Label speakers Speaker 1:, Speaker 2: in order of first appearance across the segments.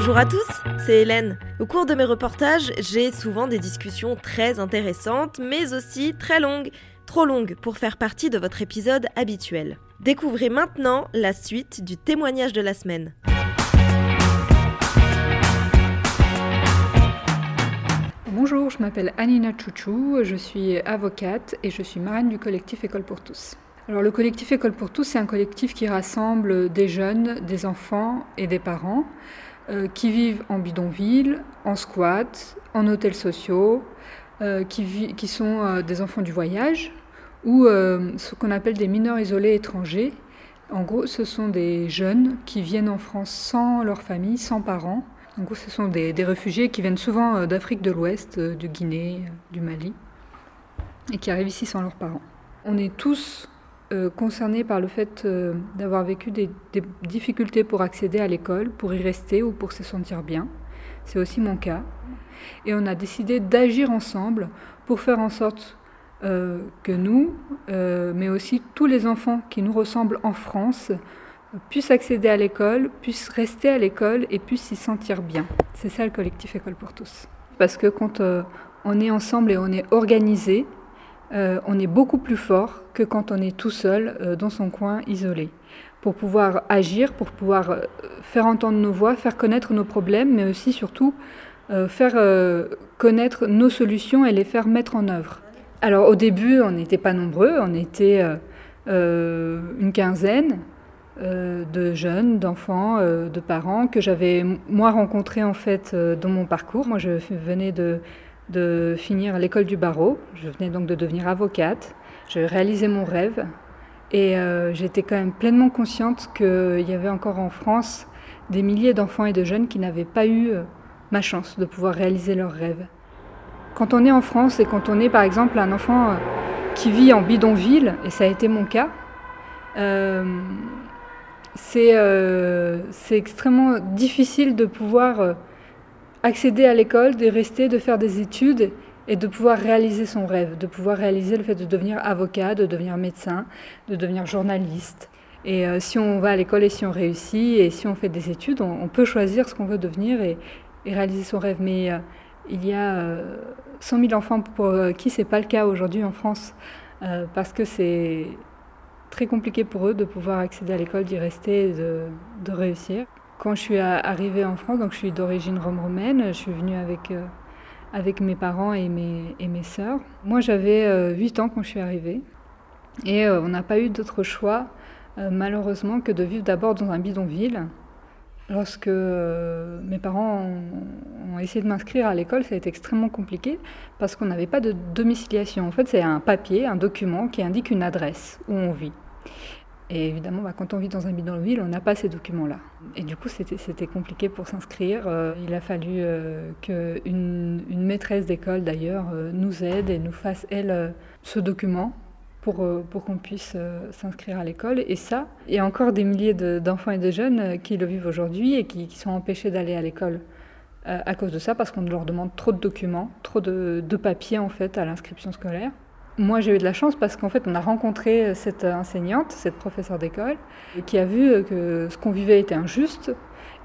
Speaker 1: Bonjour à tous, c'est Hélène. Au cours de mes reportages, j'ai souvent des discussions très intéressantes, mais aussi très longues, trop longues pour faire partie de votre épisode habituel. Découvrez maintenant la suite du témoignage de la semaine.
Speaker 2: Bonjour, je m'appelle Anina Chouchou, je suis avocate et je suis marraine du collectif École pour tous. Alors le collectif École pour tous, c'est un collectif qui rassemble des jeunes, des enfants et des parents euh, qui vivent en bidonville, en squat, en hôtels sociaux, euh, qui, qui, sont euh, des enfants du voyage ou ce qu'on appelle des mineurs isolés étrangers. En gros, ce sont des jeunes qui viennent en France sans leur famille, sans parents. En gros, ce sont des, des réfugiés qui viennent souvent d'Afrique de l'Ouest, de Guinée, du Mali, et qui arrivent ici sans leurs parents. On est tous euh, concernés par le fait euh, d'avoir vécu des, difficultés pour accéder à l'école, pour y rester ou pour se sentir bien. C'est aussi mon cas. Et on a décidé d'agir ensemble pour faire en sorte euh, que nous, mais aussi tous les enfants qui nous ressemblent en France, puissent accéder à l'école, puissent rester à l'école et puissent s'y sentir bien. C'est ça le collectif École pour tous. Parce que quand on est ensemble et on est organisé, euh, on est beaucoup plus fort que quand on est tout seul euh, dans son coin isolé. Pour pouvoir agir, pour pouvoir euh, faire entendre nos voix, faire connaître nos problèmes, mais aussi surtout faire connaître nos solutions et les faire mettre en œuvre. Alors au début, on n'était pas nombreux, on était une quinzaine de jeunes, d'enfants, de parents que j'avais moi rencontrés en fait dans mon parcours. Moi, je venais de de finir l'école du barreau. Je venais donc de devenir avocate. J'ai réalisé mon rêve et euh, j'étais quand même pleinement consciente qu'il y avait encore en France des milliers d'enfants et de jeunes qui n'avaient pas eu euh, ma chance de pouvoir réaliser leurs rêves. Quand on est en France et quand on est par exemple un enfant euh, qui vit en bidonville, et ça a été mon cas, c'est extrêmement difficile de pouvoir accéder à l'école, de rester, de faire des études et de pouvoir réaliser son rêve, de pouvoir réaliser le fait de devenir avocat, de devenir médecin, de devenir journaliste. Et euh, si on va à l'école et si on réussit et si on fait des études, on, peut choisir ce qu'on veut devenir et, réaliser son rêve. Mais euh, il y a 100 euh, 000 enfants pour qui c'est pas le cas aujourd'hui en France parce que c'est très compliqué pour eux de pouvoir accéder à l'école, d'y rester et de, de réussir. Quand je suis arrivée en France, donc je suis d'origine rome-romaine, je suis venue avec, euh, avec mes parents et mes, et mes sœurs. Moi, j'avais 8 euh, ans quand je suis arrivée. Et euh, on n'a pas eu d'autre choix, malheureusement, que de vivre d'abord dans un bidonville. Lorsque mes parents ont, ont essayé de m'inscrire à l'école, ça a été extrêmement compliqué parce qu'on n'avait pas de domiciliation. En fait, c'est un papier, un document qui indique une adresse où on vit. Et évidemment, bah, quand on vit dans un bidonville, on n'a pas ces documents-là. Et du coup, c'était compliqué pour s'inscrire. Euh, il a fallu euh, qu'une une maîtresse d'école, d'ailleurs, euh, nous aide et nous fasse, elle, ce document pour, pour qu'on puisse s'inscrire à l'école. Et ça, il y a encore des milliers d'enfants et de jeunes qui le vivent aujourd'hui et qui, sont empêchés d'aller à l'école à cause de ça, parce qu'on leur demande trop de documents, trop de papiers, en fait, à l'inscription scolaire. Moi, j'ai eu de la chance parce qu'en fait, on a rencontré cette enseignante, cette professeure d'école, qui a vu que ce qu'on vivait était injuste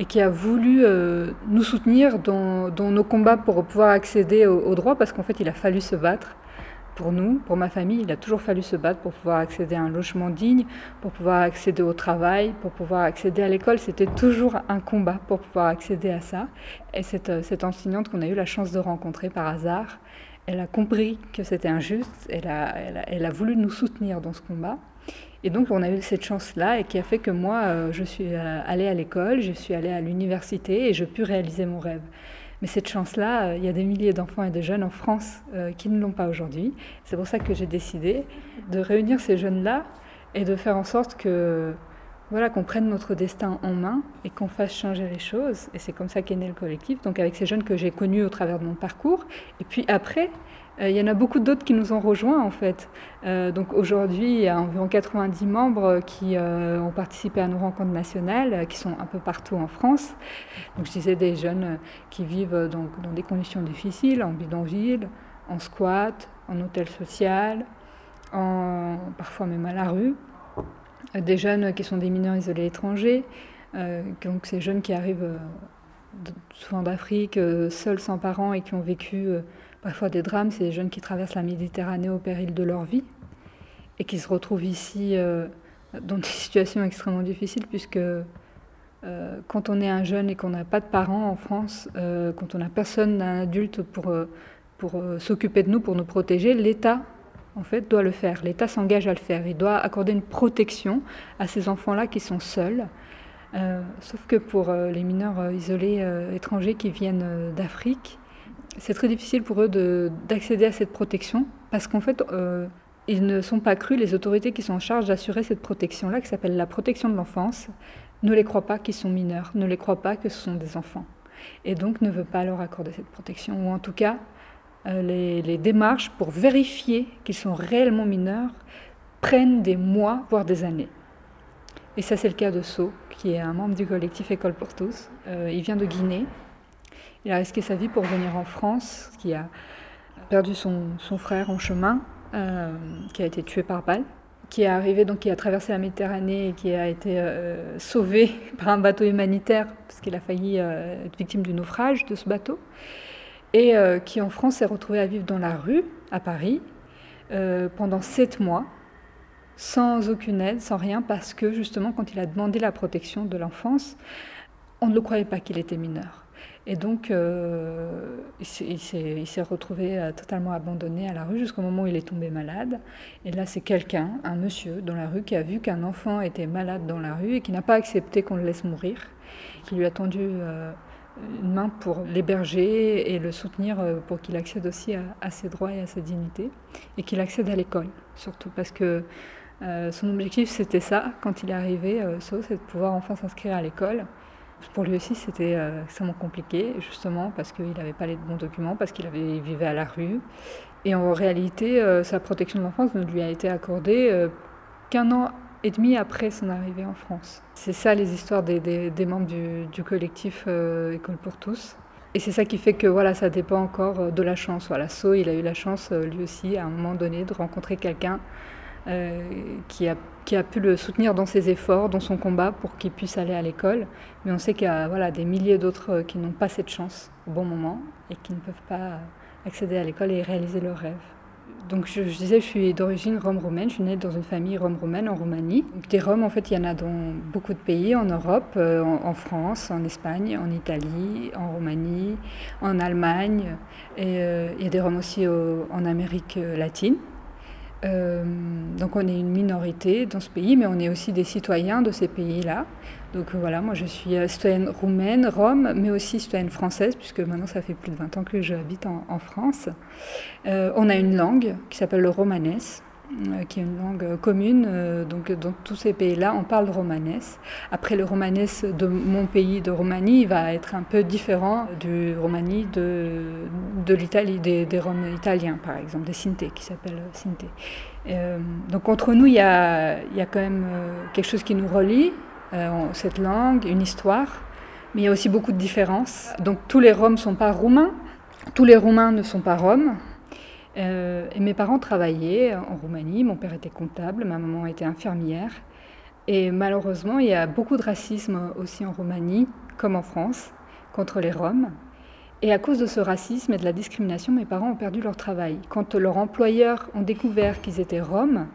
Speaker 2: et qui a voulu euh, nous soutenir dans, nos combats pour pouvoir accéder aux au droits parce qu'en fait, il a fallu se battre. Pour nous, pour ma famille, il a toujours fallu se battre pour pouvoir accéder à un logement digne, pour pouvoir accéder au travail, pour pouvoir accéder à l'école. C'était toujours un combat pour pouvoir accéder à ça. Et cette, cette enseignante qu'on a eu la chance de rencontrer par hasard, elle a compris que c'était injuste, elle a, elle, a, voulu nous soutenir dans ce combat. Et donc on a eu cette chance-là et qui a fait que moi, euh, je suis euh, allée à l'école, je suis allée à l'université et je pu réaliser mon rêve. Mais cette chance-là, euh, il y a des milliers d'enfants et de jeunes en France qui ne l'ont pas aujourd'hui. C'est pour ça que j'ai décidé de réunir ces jeunes-là et de faire en sorte que voilà, qu'on prenne notre destin en main et qu'on fasse changer les choses. Et c'est comme ça qu'est né le collectif, donc avec ces jeunes que j'ai connus au travers de mon parcours. Et puis après, euh, il y en a beaucoup d'autres qui nous ont rejoints en fait. Euh, donc aujourd'hui, il y a environ 90 membres qui euh, ont participé à nos rencontres nationales, qui sont un peu partout en France. Donc je disais des jeunes qui vivent donc, dans des conditions difficiles, en bidonville, en squat, en hôtel social, en, parfois même à la rue des jeunes qui sont des mineurs isolés étrangers, euh, donc ces jeunes qui arrivent euh, souvent d'Afrique, seuls sans parents et qui ont vécu parfois des drames. C'est des jeunes qui traversent la Méditerranée au péril de leur vie et qui se retrouvent ici dans des situations extrêmement difficiles puisque quand on est un jeune et qu'on n'a pas de parents en France, quand on n'a personne, un adulte pour, pour s'occuper de nous, pour nous protéger, l'État en fait, doit le faire. L'État s'engage à le faire. Il doit accorder une protection à ces enfants-là qui sont seuls. Euh, sauf que pour euh, les mineurs euh, isolés étrangers qui viennent d'Afrique, c'est très difficile pour eux d'accéder à cette protection parce qu'en fait, ils ne sont pas crus, les autorités qui sont en charge d'assurer cette protection-là, qui s'appelle la protection de l'enfance, ne les croient pas qu'ils sont mineurs, ne les croient pas que ce sont des enfants. Et donc ne veut pas leur accorder cette protection, ou en tout cas euh, les, démarches pour vérifier qu'ils sont réellement mineurs prennent des mois, voire des années. Et ça, c'est le cas de So, qui est un membre du collectif École pour tous. Euh, il vient de Guinée. Il a risqué sa vie pour venir en France, qui a perdu son, frère en chemin, euh, qui a été tué par balle, qui arrivé, donc qui a traversé la Méditerranée et qui a été sauvé par un bateau humanitaire, parce qu'il a failli être victime du naufrage de ce bateau et euh, qui en France s'est retrouvé à vivre dans la rue à Paris euh, pendant sept mois, sans aucune aide, sans rien, parce que justement quand il a demandé la protection de l'enfance, on ne le croyait pas qu'il était mineur. Et donc euh, il s'est retrouvé totalement abandonné à la rue jusqu'au moment où il est tombé malade. Et là c'est quelqu'un, un monsieur dans la rue, qui a vu qu'un enfant était malade dans la rue et qui n'a pas accepté qu'on le laisse mourir, qui lui a tendu une main pour l'héberger et le soutenir euh, pour qu'il accède aussi à, ses droits et à sa dignité, et qu'il accède à l'école, surtout parce que euh, son objectif c'était ça, quand il est arrivé, euh, c'est de pouvoir enfin s'inscrire à l'école. Pour lui aussi c'était extrêmement compliqué, justement parce qu'il n'avait pas les bons documents, parce qu'il vivait à la rue. Et en réalité, sa protection de l'enfance ne lui a été accordée qu'un an et demi après son arrivée en France. C'est ça les histoires des, membres du, du collectif euh, École pour tous. Et c'est ça qui fait que voilà, ça dépend encore euh, de la chance. Voilà, So, il a eu la chance euh, lui aussi à un moment donné de rencontrer quelqu'un qui, a, qui a pu le soutenir dans ses efforts, dans son combat pour qu'il puisse aller à l'école. Mais on sait qu'il y a voilà, des milliers d'autres qui n'ont pas cette chance au bon moment et qui ne peuvent pas accéder à l'école et réaliser leurs rêves donc je, disais, je suis d'origine rome-roumaine. Je suis née dans une famille rome-roumaine en Roumanie. des Roms, en fait, il y en a dans beaucoup de pays, en Europe, euh, en, France, en Espagne, en Italie, en Roumanie, en Allemagne. Et euh, il y a des Roms aussi en Amérique latine. Euh, donc on est une minorité dans ce pays, mais on est aussi des citoyens de ces pays-là. Donc voilà, moi je suis citoyenne roumaine, rome, mais aussi citoyenne française, puisque maintenant ça fait plus de 20 ans que j'habite en, en, France. Euh, on a une langue qui s'appelle le romanès, euh, qui est une langue commune. Euh, donc dans tous ces pays-là, on parle romanès. Après, le romanès de mon pays, de Roumanie, va être un peu différent du romani de, de l'Italie, des, des Roms italiens, par exemple, des Sinté, qui s'appellent Sinté. donc entre nous, il y a, y a, quand même quelque chose qui nous relie. Euh, cette langue, une histoire, mais il y a aussi beaucoup de différences. Donc tous les Roms ne sont pas roumains, tous les Roumains ne sont pas Roms. Euh, et mes parents travaillaient en Roumanie, mon père était comptable, ma maman était infirmière. Et malheureusement, il y a beaucoup de racisme aussi en Roumanie, comme en France, contre les Roms. Et à cause de ce racisme et de la discrimination, mes parents ont perdu leur travail. Quand leurs employeurs ont découvert qu'ils étaient Roms,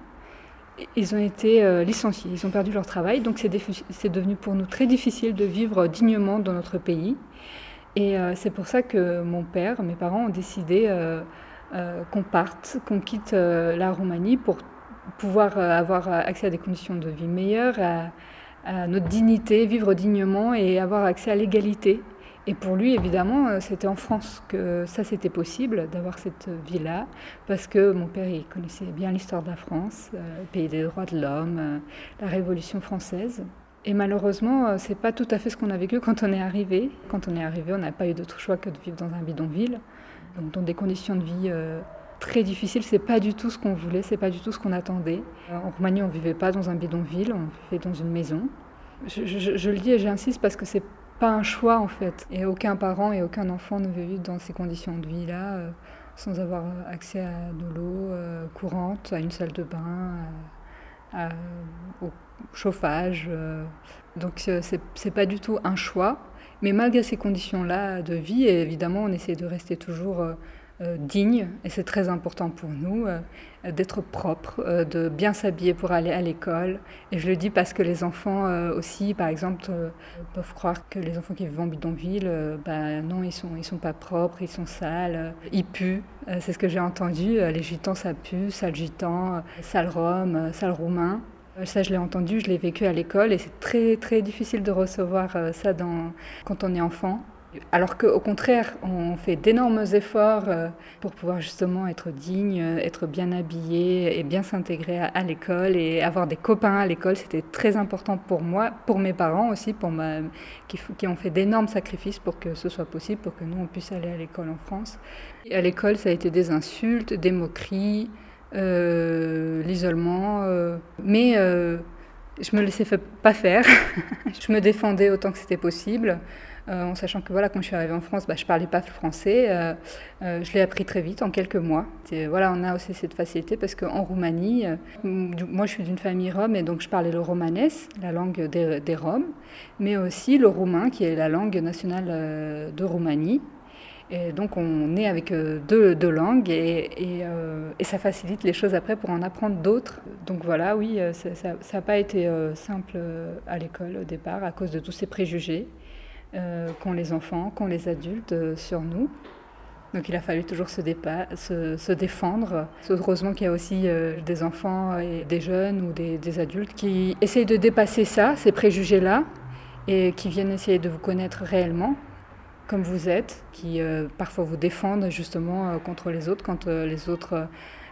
Speaker 2: ils ont été euh, licenciés, ils ont perdu leur travail, donc c'est devenu pour nous très difficile de vivre dignement dans notre pays. Et euh, c'est pour ça que mon père, mes parents ont décidé euh, qu'on parte, qu'on quitte la Roumanie pour pouvoir avoir accès à des conditions de vie meilleures, à notre dignité, vivre dignement et avoir accès à l'égalité et pour lui, évidemment, euh, c'était en France que ça c'était possible d'avoir cette vie-là, parce que mon père il connaissait bien l'histoire de la France, euh, le pays des droits de l'homme, euh, la Révolution française. Et malheureusement, c'est pas tout à fait ce qu'on a vécu quand on est arrivé. Quand on est arrivé, on n'a pas eu d'autre choix que de vivre dans un bidonville, dans des conditions de vie très difficiles. C'est pas du tout ce qu'on voulait, c'est pas du tout ce qu'on attendait. En Roumanie, on vivait pas dans un bidonville, on vivait dans une maison. Je, le dis et j'insiste parce que c'est pas un choix en fait. Et aucun parent et aucun enfant ne veut vivre dans ces conditions de vie-là euh, sans avoir accès à de l'eau euh, courante, à une salle de bain, au chauffage. Euh. Donc c'est pas du tout un choix. Mais malgré ces conditions-là de vie, évidemment, on essaie de rester toujours euh, digne, et c'est très important pour nous, euh, d'être propre, euh, de bien s'habiller pour aller à l'école. Et je le dis parce que les enfants aussi, par exemple, peuvent croire que les enfants qui vivent en bidonville, ben non, ils sont, ils sont pas propres, ils sont sales, ils puent. c'est ce que j'ai entendu. Les gitans, ça pue, sale gitan, sale rome, sale roumain. Ça, je l'ai entendu, je l'ai vécu à l'école et c'est très, très difficile de recevoir ça quand on est enfant. Alors qu'au contraire, on fait d'énormes efforts euh, pour pouvoir justement être digne, être bien habillé et bien s'intégrer à, l'école et avoir des copains à l'école. C'était très important pour moi, pour mes parents aussi, pour qui, ont fait d'énormes sacrifices pour que ce soit possible, pour que nous, on puisse aller à l'école en France. Et à l'école, ça a été des insultes, des moqueries, euh, l'isolement. Euh, mais je me laissais pas faire. je me défendais autant que c'était possible. Euh, en sachant que voilà, quand je suis arrivée en France, bah, je ne parlais pas français. Euh, euh, je l'ai appris très vite, en quelques mois. voilà, on a aussi cette facilité parce qu'en Roumanie, moi je suis d'une famille rome et donc je parlais le romanès, la langue des, des Roms, mais aussi le roumain qui est la langue nationale de Roumanie. Et donc on est avec deux, deux langues et, et, et, ça facilite les choses après pour en apprendre d'autres. Donc voilà, oui, ça n'a pas été simple à l'école au départ à cause de tous ces préjugés euh, qu'ont les enfants, qu'ont les adultes euh, sur nous. Donc il a fallu toujours se, défendre. Heureusement qu'il y a aussi euh, des enfants et des jeunes ou des, adultes qui essayent de dépasser ça, ces préjugés-là, et qui viennent essayer de vous connaître réellement, comme vous êtes, qui parfois vous défendent justement contre les autres, quand les autres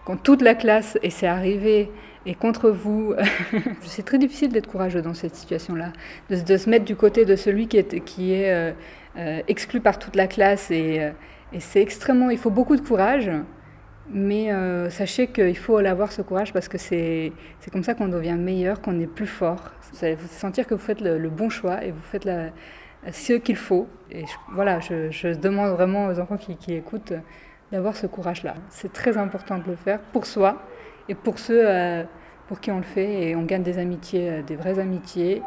Speaker 2: quand toute la classe, et c'est arrivé, est contre vous, c'est très difficile d'être courageux dans cette situation-là, de, se mettre du côté de celui qui est, euh, euh, exclu par toute la classe. Et, euh, et c'est extrêmement, il faut beaucoup de courage, mais sachez qu'il faut l'avoir ce courage parce que c'est comme ça qu'on devient meilleur, qu'on est plus fort. Vous allez vous sentir que vous faites le, bon choix et vous faites ce qu'il faut. Et voilà, je, je, demande vraiment aux enfants qui, qui écoutent d'avoir ce courage-là. C'est très important de le faire pour soi et pour ceux euh, pour qui on le fait. Et on gagne des amitiés, euh, des vraies amitiés.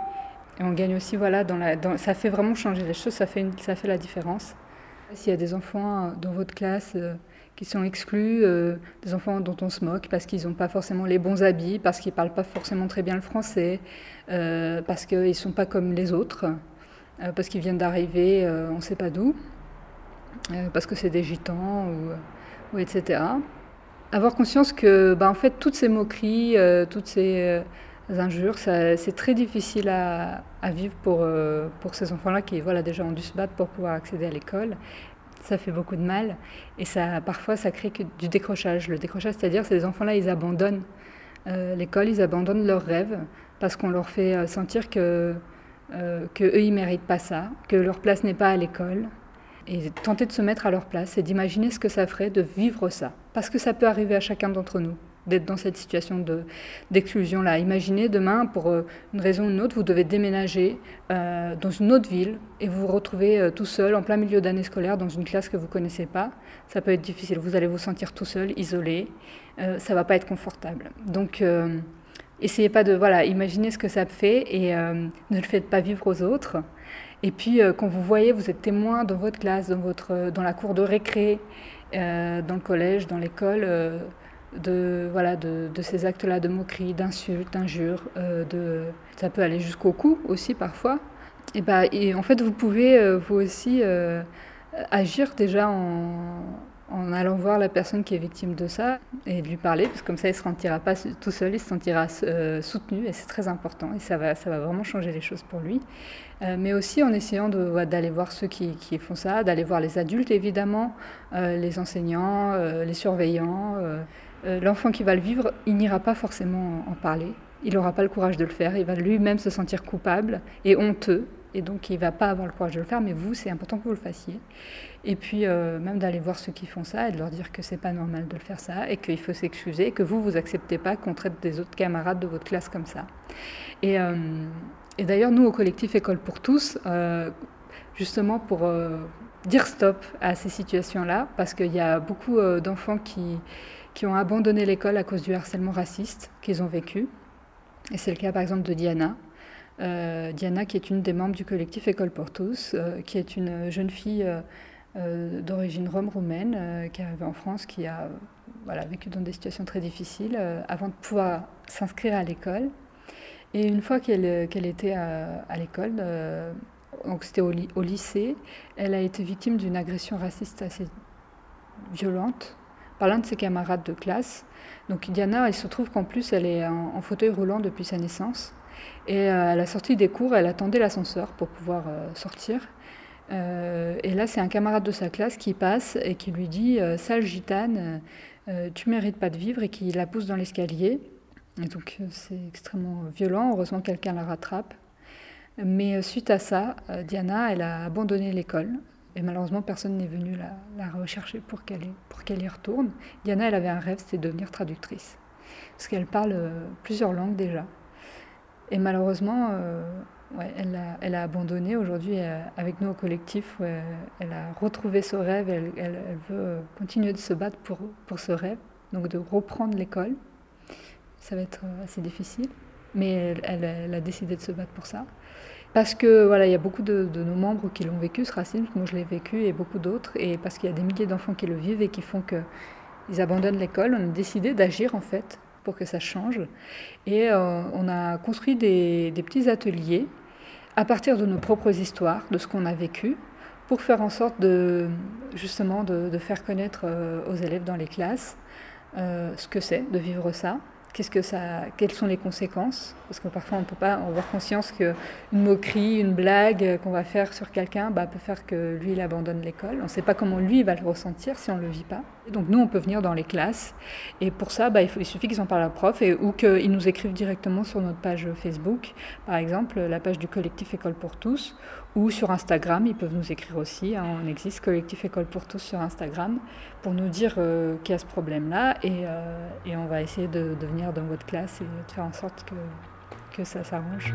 Speaker 2: Et on gagne aussi, voilà, dans la, ça fait vraiment changer les choses, ça fait, ça fait la différence. S'il y a des enfants euh, dans votre classe qui sont exclus, des enfants dont on se moque parce qu'ils n'ont pas forcément les bons habits, parce qu'ils ne parlent pas forcément très bien le français, parce qu'ils ne sont pas comme les autres, parce qu'ils viennent d'arriver, on ne sait pas d'où. Parce que c'est des gitans ou, etc. Avoir conscience que, bah, en fait, toutes ces moqueries, euh, toutes ces euh, injures, c'est très difficile à, vivre pour, pour ces enfants-là qui, voilà, déjà ont dû se battre pour pouvoir accéder à l'école. Ça fait beaucoup de mal et ça, parfois, ça crée du décrochage. Le décrochage, c'est-à-dire, ces enfants-là, ils abandonnent l'école, ils abandonnent leurs rêves parce qu'on leur fait sentir que, que eux, ils méritent pas ça, que leur place n'est pas à l'école, et tenter de se mettre à leur place et d'imaginer ce que ça ferait de vivre ça. Parce que ça peut arriver à chacun d'entre nous d'être dans cette situation d'exclusion-là. Imaginez demain, pour euh, une raison ou une autre, vous devez déménager euh, dans une autre ville et vous vous retrouvez euh, tout seul en plein milieu d'année scolaire dans une classe que vous ne connaissez pas. Ça peut être difficile. Vous allez vous sentir tout seul, isolé. ça ne va pas être confortable. Donc, essayez pas de... Voilà, imaginez ce que ça fait et ne le faites pas vivre aux autres. Et puis, euh, quand vous voyez, vous êtes témoin dans votre classe, dans, votre, euh, dans la cour de récré, euh, dans le collège, dans l'école, de, voilà, de, ces actes-là de moquerie, d'insultes, d'injures. ça peut aller jusqu'au coup aussi parfois. Et, bah, et en fait, vous pouvez vous aussi agir déjà en, en allant voir la personne qui est victime de ça et lui parler, parce que comme ça, il ne se sentira pas tout seul, il se sentira euh, soutenu, et c'est très important, et ça va, ça va vraiment changer les choses pour lui. Euh, mais aussi en essayant d'aller voir ceux qui, qui font ça, d'aller voir les adultes, évidemment, euh, les enseignants, les surveillants. L'enfant qui va le vivre, il n'ira pas forcément en parler, il n'aura pas le courage de le faire, il va lui-même se sentir coupable et honteux, et donc il ne va pas avoir le courage de le faire, mais vous, c'est important que vous le fassiez. Et puis euh, même d'aller voir ceux qui font ça et de leur dire que c'est pas normal de le faire ça et qu'il faut s'excuser et que vous, vous acceptez pas qu'on traite des autres camarades de votre classe comme ça. Et, euh, d'ailleurs, nous, au collectif École pour tous, euh, justement pour dire stop à ces situations-là, parce qu'il y a beaucoup d'enfants qui, qui ont abandonné l'école à cause du harcèlement raciste qu'ils ont vécu. Et c'est le cas par exemple de Diana. Diana, qui est une des membres du collectif École pour tous, qui est une jeune fille d'origine rome-roumaine qui arrive en France, qui a vécu dans des situations très difficiles avant de pouvoir s'inscrire à l'école. Et une fois qu'elle était à, l'école, donc c'était au, lycée, elle a été victime d'une agression raciste assez violente par l'un de ses camarades de classe. Donc Diana, il se trouve qu'en plus, elle est en, fauteuil roulant depuis sa naissance. Et euh, à la sortie des cours, elle attendait l'ascenseur pour pouvoir euh, sortir. Euh, et là, c'est un camarade de sa classe qui passe et qui lui dit Sale gitane, tu mérites pas de vivre, et qui la pousse dans l'escalier. Et donc, c'est extrêmement violent. Heureusement, quelqu'un la rattrape. Mais suite à ça, Diana, elle a abandonné l'école. Et malheureusement, personne n'est venu la, rechercher pour qu'elle y retourne. Diana, elle avait un rêve, c'était de devenir traductrice. Parce qu'elle parle plusieurs langues déjà. Et malheureusement, euh, elle, a, abandonné. Aujourd'hui, euh, avec nous au collectif, elle a retrouvé ce rêve. Elle, elle, veut continuer de se battre pour, ce rêve, donc de reprendre l'école. Ça va être assez difficile, mais elle, a décidé de se battre pour ça. Parce que voilà, il y a beaucoup de, nos membres qui l'ont vécu, ce racisme, moi je l'ai vécu et beaucoup d'autres, et parce qu'il y a des milliers d'enfants qui le vivent et qui font qu'ils abandonnent l'école, on a décidé d'agir en fait pour que ça change. Et euh, on a construit des, petits ateliers à partir de nos propres histoires, de ce qu'on a vécu, pour faire en sorte de justement de, faire connaître euh, aux élèves dans les classes euh, ce que c'est de vivre ça, qu'est-ce que ça, quelles sont les conséquences? Parce que parfois on ne peut pas avoir conscience qu'une moquerie, une blague qu'on va faire sur quelqu'un bah, peut faire que lui il abandonne l'école. On ne sait pas comment lui va le ressentir si on ne le vit pas. Donc nous on peut venir dans les classes et pour ça bah, il, suffit qu'ils en parlent à prof ou qu'ils nous écrivent directement sur notre page Facebook, par exemple la page du collectif École pour tous ou sur Instagram, ils peuvent nous écrire aussi. Hein. on existe Collectif École pour tous sur Instagram pour nous dire euh, qu'il y a ce problème-là et, euh, et, on va essayer de, de, venir dans votre classe et de faire en sorte que, que ça s'arrange.